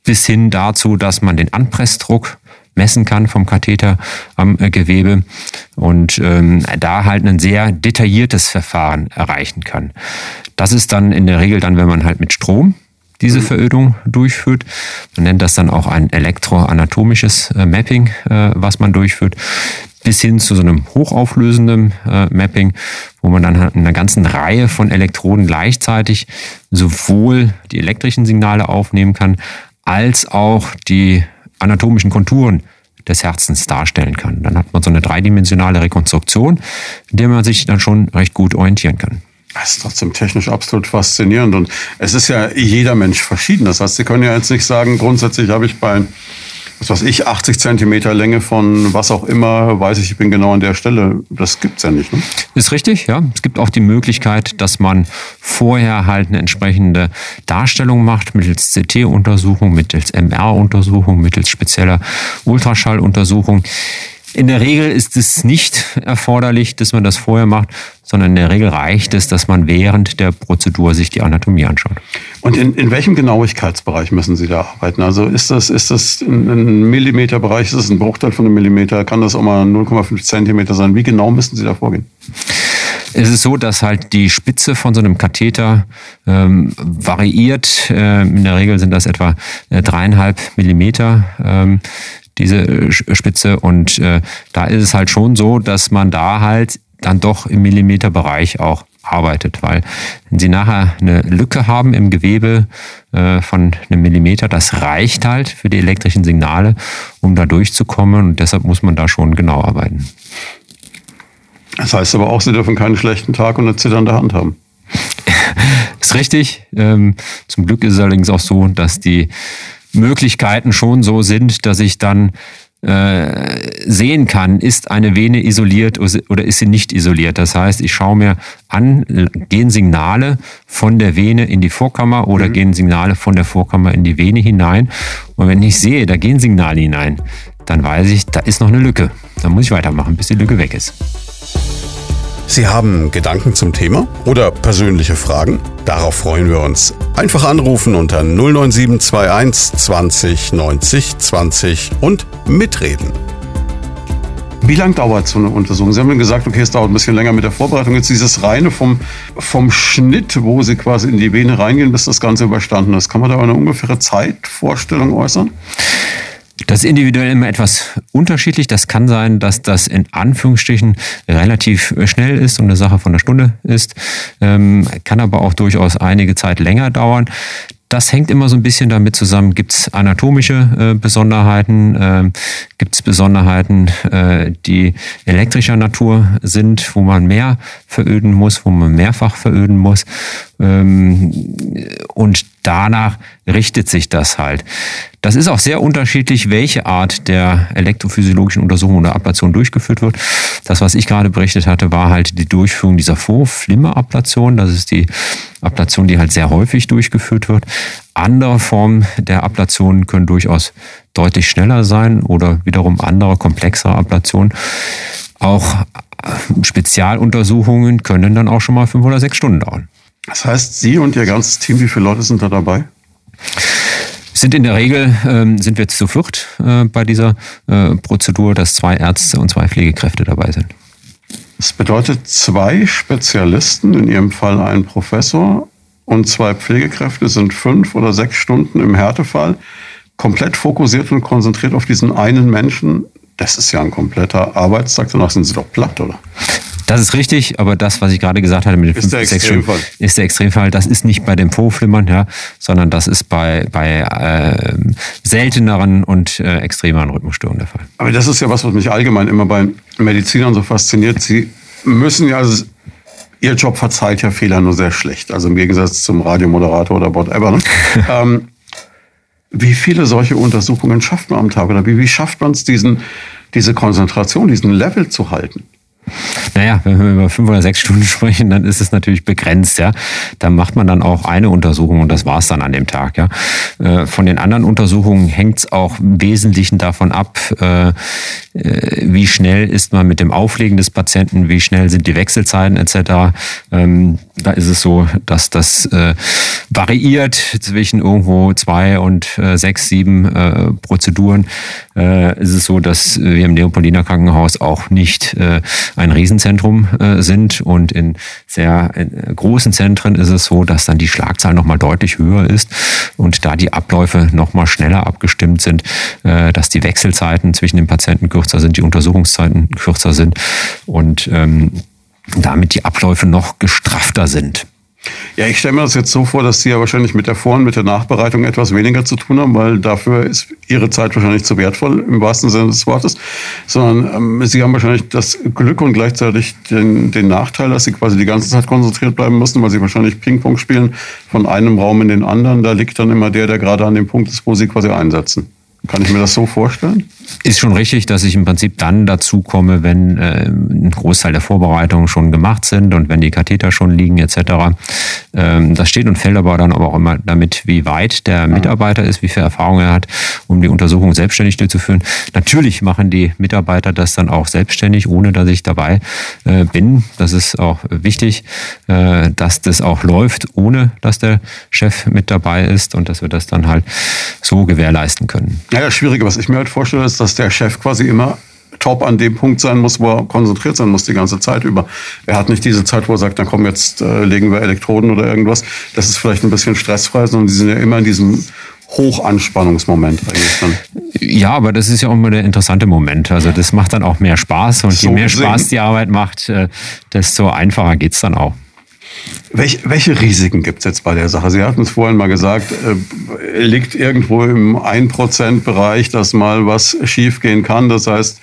bis hin dazu, dass man den Anpressdruck messen kann vom Katheter am äh, Gewebe und ähm, da halt ein sehr detailliertes Verfahren erreichen kann. Das ist dann in der Regel dann, wenn man halt mit Strom diese mhm. Verödung durchführt. Man nennt das dann auch ein elektroanatomisches äh, Mapping, äh, was man durchführt. bis hin zu so einem hochauflösenden äh, Mapping, wo man dann halt in einer ganzen Reihe von Elektroden gleichzeitig sowohl die elektrischen Signale aufnehmen kann, als auch die anatomischen Konturen des Herzens darstellen kann. Dann hat man so eine dreidimensionale Rekonstruktion, in der man sich dann schon recht gut orientieren kann. Das ist trotzdem technisch absolut faszinierend und es ist ja jeder Mensch verschieden. Das heißt, Sie können ja jetzt nicht sagen, grundsätzlich habe ich bei was weiß ich, 80 Zentimeter Länge von was auch immer, weiß ich, ich bin genau an der Stelle. Das gibt's ja nicht. Ne? Ist richtig, ja. Es gibt auch die Möglichkeit, dass man vorher halt eine entsprechende Darstellung macht, mittels CT-Untersuchung, mittels MR-Untersuchung, mittels spezieller Ultraschalluntersuchung. In der Regel ist es nicht erforderlich, dass man das vorher macht, sondern in der Regel reicht es, dass man während der Prozedur sich die Anatomie anschaut. Und in, in welchem Genauigkeitsbereich müssen Sie da arbeiten? Also ist das, ist das ein Millimeterbereich, ist das ein Bruchteil von einem Millimeter, kann das auch mal 0,5 Zentimeter sein? Wie genau müssen Sie da vorgehen? Es ist so, dass halt die Spitze von so einem Katheter ähm, variiert. Ähm, in der Regel sind das etwa äh, dreieinhalb Millimeter. Ähm, diese äh, Spitze. Und äh, da ist es halt schon so, dass man da halt dann doch im Millimeterbereich auch arbeitet, weil wenn Sie nachher eine Lücke haben im Gewebe äh, von einem Millimeter, das reicht halt für die elektrischen Signale, um da durchzukommen und deshalb muss man da schon genau arbeiten. Das heißt aber auch, Sie dürfen keinen schlechten Tag und eine zitternde Hand haben. ist richtig. Ähm, zum Glück ist es allerdings auch so, dass die Möglichkeiten schon so sind, dass ich dann äh, sehen kann, ist eine Vene isoliert oder ist sie nicht isoliert. Das heißt, ich schaue mir an, gehen Signale von der Vene in die Vorkammer oder mhm. gehen Signale von der Vorkammer in die Vene hinein. Und wenn ich sehe, da gehen Signale hinein, dann weiß ich, da ist noch eine Lücke. Dann muss ich weitermachen, bis die Lücke weg ist. Sie haben Gedanken zum Thema oder persönliche Fragen? Darauf freuen wir uns. Einfach anrufen unter 09721 20 90 20 und mitreden. Wie lange dauert so eine Untersuchung? Sie haben gesagt, okay, es dauert ein bisschen länger mit der Vorbereitung. Jetzt dieses reine vom, vom Schnitt, wo Sie quasi in die Vene reingehen, bis das Ganze überstanden ist. Kann man da eine ungefähre Zeitvorstellung äußern? Das ist individuell immer etwas unterschiedlich. Das kann sein, dass das in Anführungsstrichen relativ schnell ist und eine Sache von einer Stunde ist. Ähm, kann aber auch durchaus einige Zeit länger dauern. Das hängt immer so ein bisschen damit zusammen, gibt es anatomische äh, Besonderheiten, äh, gibt es Besonderheiten, äh, die elektrischer Natur sind, wo man mehr veröden muss, wo man mehrfach veröden muss. Ähm, und danach richtet sich das halt. Das ist auch sehr unterschiedlich, welche Art der elektrophysiologischen Untersuchung oder Ablation durchgeführt wird. Das, was ich gerade berichtet hatte, war halt die Durchführung dieser Vorflimmerablation. Das ist die Ablation, die halt sehr häufig durchgeführt wird. Andere Formen der Ablationen können durchaus deutlich schneller sein oder wiederum andere komplexere Ablationen. Auch äh, Spezialuntersuchungen können dann auch schon mal fünf oder sechs Stunden dauern. Das heißt, Sie und Ihr ganzes Team, wie viele Leute sind da dabei? Sind in der Regel ähm, sind wir zu viert äh, bei dieser äh, Prozedur, dass zwei Ärzte und zwei Pflegekräfte dabei sind. Das bedeutet zwei Spezialisten, in Ihrem Fall ein Professor und zwei Pflegekräfte sind fünf oder sechs Stunden im Härtefall komplett fokussiert und konzentriert auf diesen einen Menschen. Das ist ja ein kompletter Arbeitstag. Danach sind Sie doch platt, oder? Das ist richtig, aber das, was ich gerade gesagt hatte mit den ist 5 6 Stunden, ist der Extremfall. Das ist nicht bei dem Vorflimmern, ja, sondern das ist bei, bei äh, selteneren und äh, extremeren Rhythmusstörungen der Fall. Aber das ist ja was, was mich allgemein immer bei Medizinern so fasziniert. Sie müssen ja, also Ihr Job verzeiht ja Fehler nur sehr schlecht, also im Gegensatz zum Radiomoderator oder whatever. Ne? ähm, wie viele solche Untersuchungen schafft man am Tag oder wie, wie schafft man es, diesen, diese Konzentration, diesen Level zu halten? Naja, wenn wir über fünf oder sechs Stunden sprechen, dann ist es natürlich begrenzt, ja. Da macht man dann auch eine Untersuchung und das war's dann an dem Tag, ja. Äh, von den anderen Untersuchungen hängt es auch im Wesentlichen davon ab, äh, wie schnell ist man mit dem Auflegen des Patienten, wie schnell sind die Wechselzeiten etc. Ähm, da ist es so, dass das variiert zwischen irgendwo zwei und sechs, sieben Prozeduren. Ist es so, dass wir im Leopoldiner Krankenhaus auch nicht ein Riesenzentrum äh, sind. Und in sehr großen Zentren ist es so, dass dann die Schlagzahl nochmal deutlich höher ist und da die Abläufe nochmal schneller abgestimmt sind, äh, dass die Wechselzeiten zwischen den Patienten kürzer kürzer sind, die Untersuchungszeiten kürzer sind und ähm, damit die Abläufe noch gestrafter sind. Ja, ich stelle mir das jetzt so vor, dass Sie ja wahrscheinlich mit der Vor- und mit der Nachbereitung etwas weniger zu tun haben, weil dafür ist Ihre Zeit wahrscheinlich zu wertvoll im wahrsten Sinne des Wortes, sondern ähm, Sie haben wahrscheinlich das Glück und gleichzeitig den, den Nachteil, dass Sie quasi die ganze Zeit konzentriert bleiben müssen, weil Sie wahrscheinlich Ping-Pong spielen von einem Raum in den anderen. Da liegt dann immer der, der gerade an dem Punkt ist, wo Sie quasi einsetzen. Kann ich mir das so vorstellen? Ist schon richtig, dass ich im Prinzip dann dazu komme, wenn äh, ein Großteil der Vorbereitungen schon gemacht sind und wenn die Katheter schon liegen etc. Ähm, das steht und fällt aber dann aber auch immer damit, wie weit der Mitarbeiter ist, wie viel Erfahrung er hat, um die Untersuchung selbstständig durchzuführen. Natürlich machen die Mitarbeiter das dann auch selbstständig, ohne dass ich dabei äh, bin. Das ist auch wichtig, äh, dass das auch läuft, ohne dass der Chef mit dabei ist und dass wir das dann halt so gewährleisten können. Naja, schwierig. Was ich mir halt vorstelle, ist, dass der Chef quasi immer top an dem Punkt sein muss, wo er konzentriert sein muss die ganze Zeit über. Er hat nicht diese Zeit, wo er sagt, dann komm, jetzt äh, legen wir Elektroden oder irgendwas. Das ist vielleicht ein bisschen stressfrei, sondern die sind ja immer in diesem Hochanspannungsmoment eigentlich dann. Ja, aber das ist ja auch immer der interessante Moment. Also das macht dann auch mehr Spaß und so je mehr gesehen. Spaß die Arbeit macht, äh, desto einfacher geht's dann auch. Welche, welche Risiken gibt es jetzt bei der Sache? Sie hatten es vorhin mal gesagt, äh, liegt irgendwo im 1%-Bereich, dass mal was schiefgehen kann. Das heißt,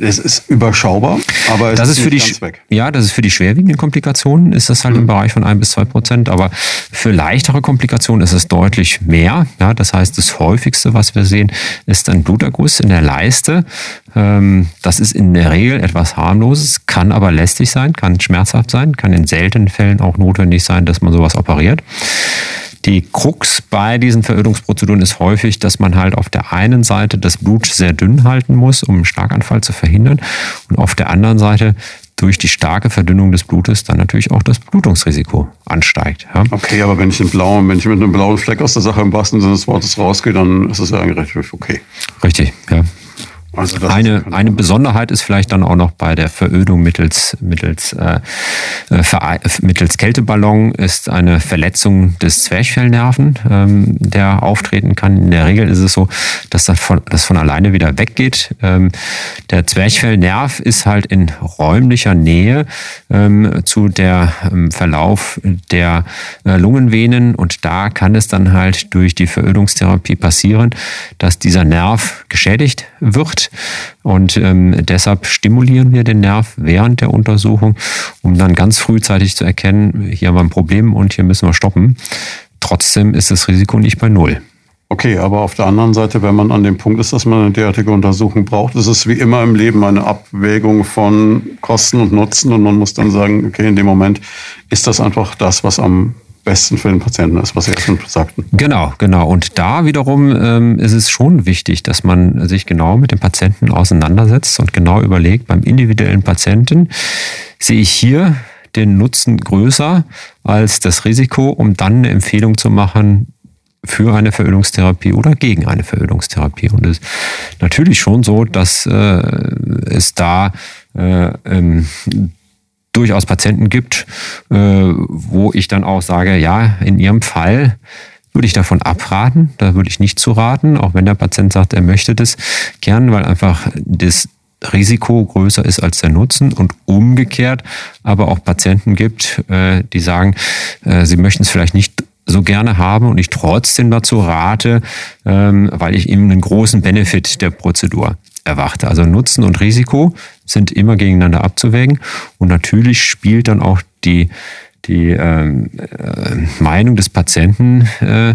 es ist überschaubar, aber es das ist, ist für die, weg. Ja, das ist für die schwerwiegenden Komplikationen, ist das halt mhm. im Bereich von 1 bis 2 Prozent. Aber für leichtere Komplikationen ist es deutlich mehr. Ja, das heißt, das häufigste, was wir sehen, ist ein Bluterguss in der Leiste. Ähm, das ist in der Regel etwas harmloses, kann aber lästig sein, kann schmerzhaft sein, kann in seltenen Fällen auch notwendig sein, dass man sowas operiert. Die Krux bei diesen Verödungsprozeduren ist häufig, dass man halt auf der einen Seite das Blut sehr dünn halten muss, um einen Schlaganfall zu verhindern und auf der anderen Seite durch die starke Verdünnung des Blutes dann natürlich auch das Blutungsrisiko ansteigt. Ja? Okay, aber wenn ich, einen blauen, wenn ich mit einem blauen Fleck aus der Sache im wahrsten Sinne des Wortes rausgehe, dann ist es ja eigentlich okay. Richtig, ja. Also eine, eine Besonderheit ist vielleicht dann auch noch bei der Verödung mittels, mittels, äh, äh mittels Kälteballon ist eine Verletzung des Zwerchfellnerven, ähm, der auftreten kann. In der Regel ist es so, dass das von, das von alleine wieder weggeht. Ähm, der Zwerchfellnerv ist halt in räumlicher Nähe ähm, zu der ähm, Verlauf der äh, Lungenvenen und da kann es dann halt durch die Verödungstherapie passieren, dass dieser Nerv geschädigt wird und ähm, deshalb stimulieren wir den Nerv während der Untersuchung, um dann ganz frühzeitig zu erkennen, hier haben wir ein Problem und hier müssen wir stoppen. Trotzdem ist das Risiko nicht bei Null. Okay, aber auf der anderen Seite, wenn man an dem Punkt ist, dass man eine derartige Untersuchung braucht, ist es wie immer im Leben eine Abwägung von Kosten und Nutzen und man muss dann sagen, okay, in dem Moment ist das einfach das, was am besten für den Patienten ist, was Sie erst sagten. Genau, genau. Und da wiederum ähm, ist es schon wichtig, dass man sich genau mit dem Patienten auseinandersetzt und genau überlegt, beim individuellen Patienten sehe ich hier den Nutzen größer als das Risiko, um dann eine Empfehlung zu machen, für eine Verölungstherapie oder gegen eine Verölungstherapie. Und es ist natürlich schon so, dass äh, es da äh, ähm, durchaus Patienten gibt, äh, wo ich dann auch sage, ja, in Ihrem Fall würde ich davon abraten, da würde ich nicht zu raten, auch wenn der Patient sagt, er möchte das gern, weil einfach das Risiko größer ist als der Nutzen und umgekehrt aber auch Patienten gibt, äh, die sagen, äh, sie möchten es vielleicht nicht so gerne haben und ich trotzdem dazu rate, ähm, weil ich ihm einen großen Benefit der Prozedur erwarte. Also Nutzen und Risiko sind immer gegeneinander abzuwägen. Und natürlich spielt dann auch die, die ähm, äh, Meinung des Patienten äh,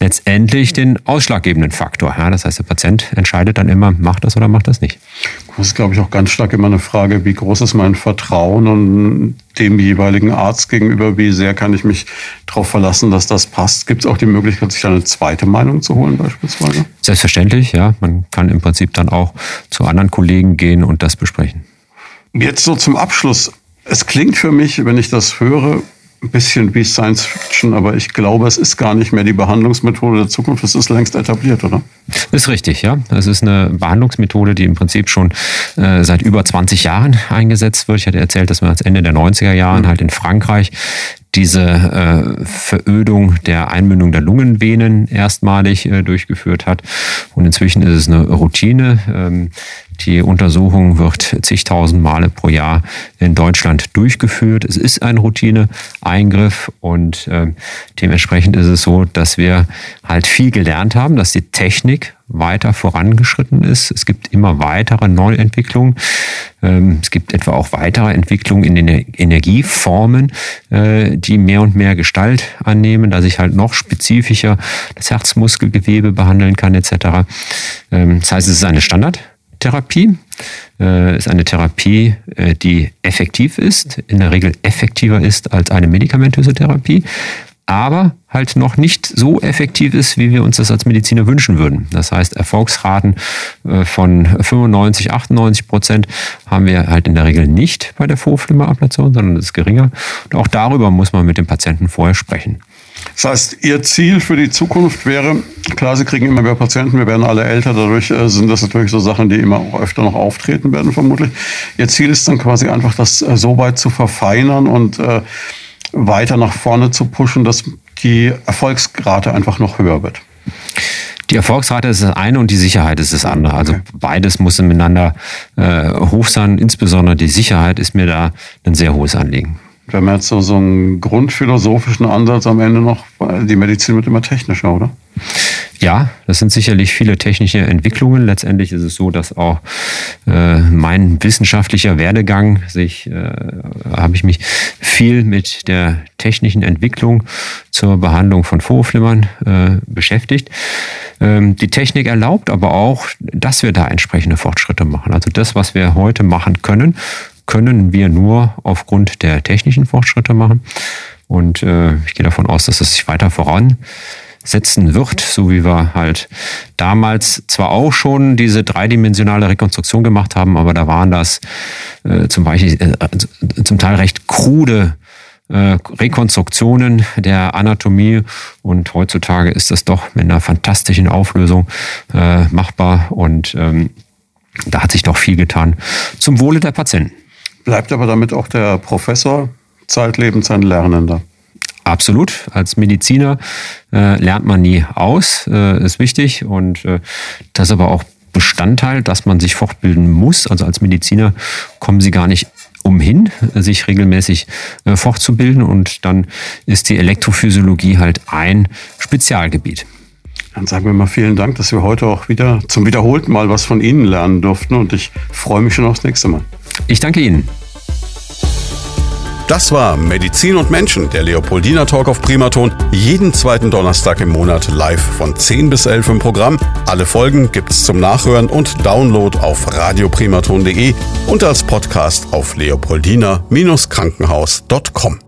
letztendlich den ausschlaggebenden Faktor. Ja, das heißt, der Patient entscheidet dann immer, macht das oder macht das nicht. Das ist, glaube ich, auch ganz stark immer eine Frage, wie groß ist mein Vertrauen und dem jeweiligen Arzt gegenüber, wie sehr kann ich mich darauf verlassen, dass das passt. Gibt es auch die Möglichkeit, sich eine zweite Meinung zu holen beispielsweise? Selbstverständlich, ja. Man kann im Prinzip dann auch zu anderen Kollegen gehen und das besprechen. Jetzt so zum Abschluss. Es klingt für mich, wenn ich das höre, ein bisschen wie Science Fiction, aber ich glaube, es ist gar nicht mehr die Behandlungsmethode der Zukunft. Es ist längst etabliert, oder? Ist richtig, ja. Es ist eine Behandlungsmethode, die im Prinzip schon äh, seit über 20 Jahren eingesetzt wird. Ich hatte erzählt, dass man als Ende der 90er Jahren mhm. halt in Frankreich diese äh, Verödung der Einmündung der Lungenvenen erstmalig äh, durchgeführt hat. Und inzwischen ist es eine Routine. Ähm, Die Untersuchung wird zigtausend Male pro Jahr in Deutschland durchgeführt. Es ist ein Routineeingriff und äh, dementsprechend ist es so, dass wir halt viel gelernt haben, dass die Technik weiter vorangeschritten ist. Es gibt immer weitere Neuentwicklungen. Ähm, es gibt etwa auch weitere Entwicklungen in den Energieformen, äh, die mehr und mehr Gestalt annehmen, dass ich halt noch spezifischer das Herzmuskelgewebe behandeln kann etc. Ähm, das heißt, es ist eine Standardtherapie, äh, ist eine Therapie, äh, die effektiv ist, in der Regel effektiver ist als eine medikamentöse Therapie aber halt noch nicht so effektiv ist, wie wir uns das als Mediziner wünschen würden. Das heißt, Erfolgsraten äh, von 95, 98 Prozent haben wir halt in der Regel nicht bei der Vorflimmerablation, sondern das ist geringer. Und auch darüber muss man mit dem Patienten vorher sprechen. Das heißt, Ihr Ziel für die Zukunft wäre, klar, Sie kriegen immer mehr Patienten, wir werden alle älter, dadurch äh, sind das natürlich so Sachen, die immer auch öfter noch auftreten werden, vermutlich. Ihr Ziel ist dann quasi einfach, das äh, so weit zu verfeinern und äh, weiter nach vorne zu pushen, dass die Erfolgsrate einfach noch höher wird. Die Erfolgsrate ist das eine und die Sicherheit ist das andere. Also okay. beides muss miteinander äh, hoch sein. Insbesondere die Sicherheit ist mir da ein sehr hohes Anliegen. Wir haben jetzt so, so einen grundphilosophischen Ansatz am Ende noch, weil die Medizin wird immer technischer, oder? Ja, das sind sicherlich viele technische Entwicklungen. Letztendlich ist es so, dass auch äh, mein wissenschaftlicher Werdegang sich, äh, habe ich mich viel mit der technischen Entwicklung zur Behandlung von Vorflimmern äh, beschäftigt. Ähm, die Technik erlaubt aber auch, dass wir da entsprechende Fortschritte machen. Also das, was wir heute machen können, können wir nur aufgrund der technischen Fortschritte machen. Und äh, ich gehe davon aus, dass es sich weiter voran setzen wird, so wie wir halt damals zwar auch schon diese dreidimensionale Rekonstruktion gemacht haben, aber da waren das äh, zum Beispiel äh, zum Teil recht krude äh, Rekonstruktionen der Anatomie und heutzutage ist das doch mit einer fantastischen Auflösung äh, machbar und ähm, da hat sich doch viel getan zum Wohle der Patienten. Bleibt aber damit auch der Professor zeitlebens ein Lernender. Absolut. Als Mediziner äh, lernt man nie aus, äh, ist wichtig. Und äh, das ist aber auch Bestandteil, dass man sich fortbilden muss. Also als Mediziner kommen Sie gar nicht umhin, sich regelmäßig äh, fortzubilden. Und dann ist die Elektrophysiologie halt ein Spezialgebiet. Dann sagen wir mal vielen Dank, dass wir heute auch wieder zum wiederholten Mal was von Ihnen lernen durften. Und ich freue mich schon aufs nächste Mal. Ich danke Ihnen. Das war Medizin und Menschen, der Leopoldina Talk auf Primaton. Jeden zweiten Donnerstag im Monat live von 10 bis 11 im Programm. Alle Folgen gibt's zum Nachhören und Download auf radioprimaton.de und als Podcast auf leopoldina-krankenhaus.com.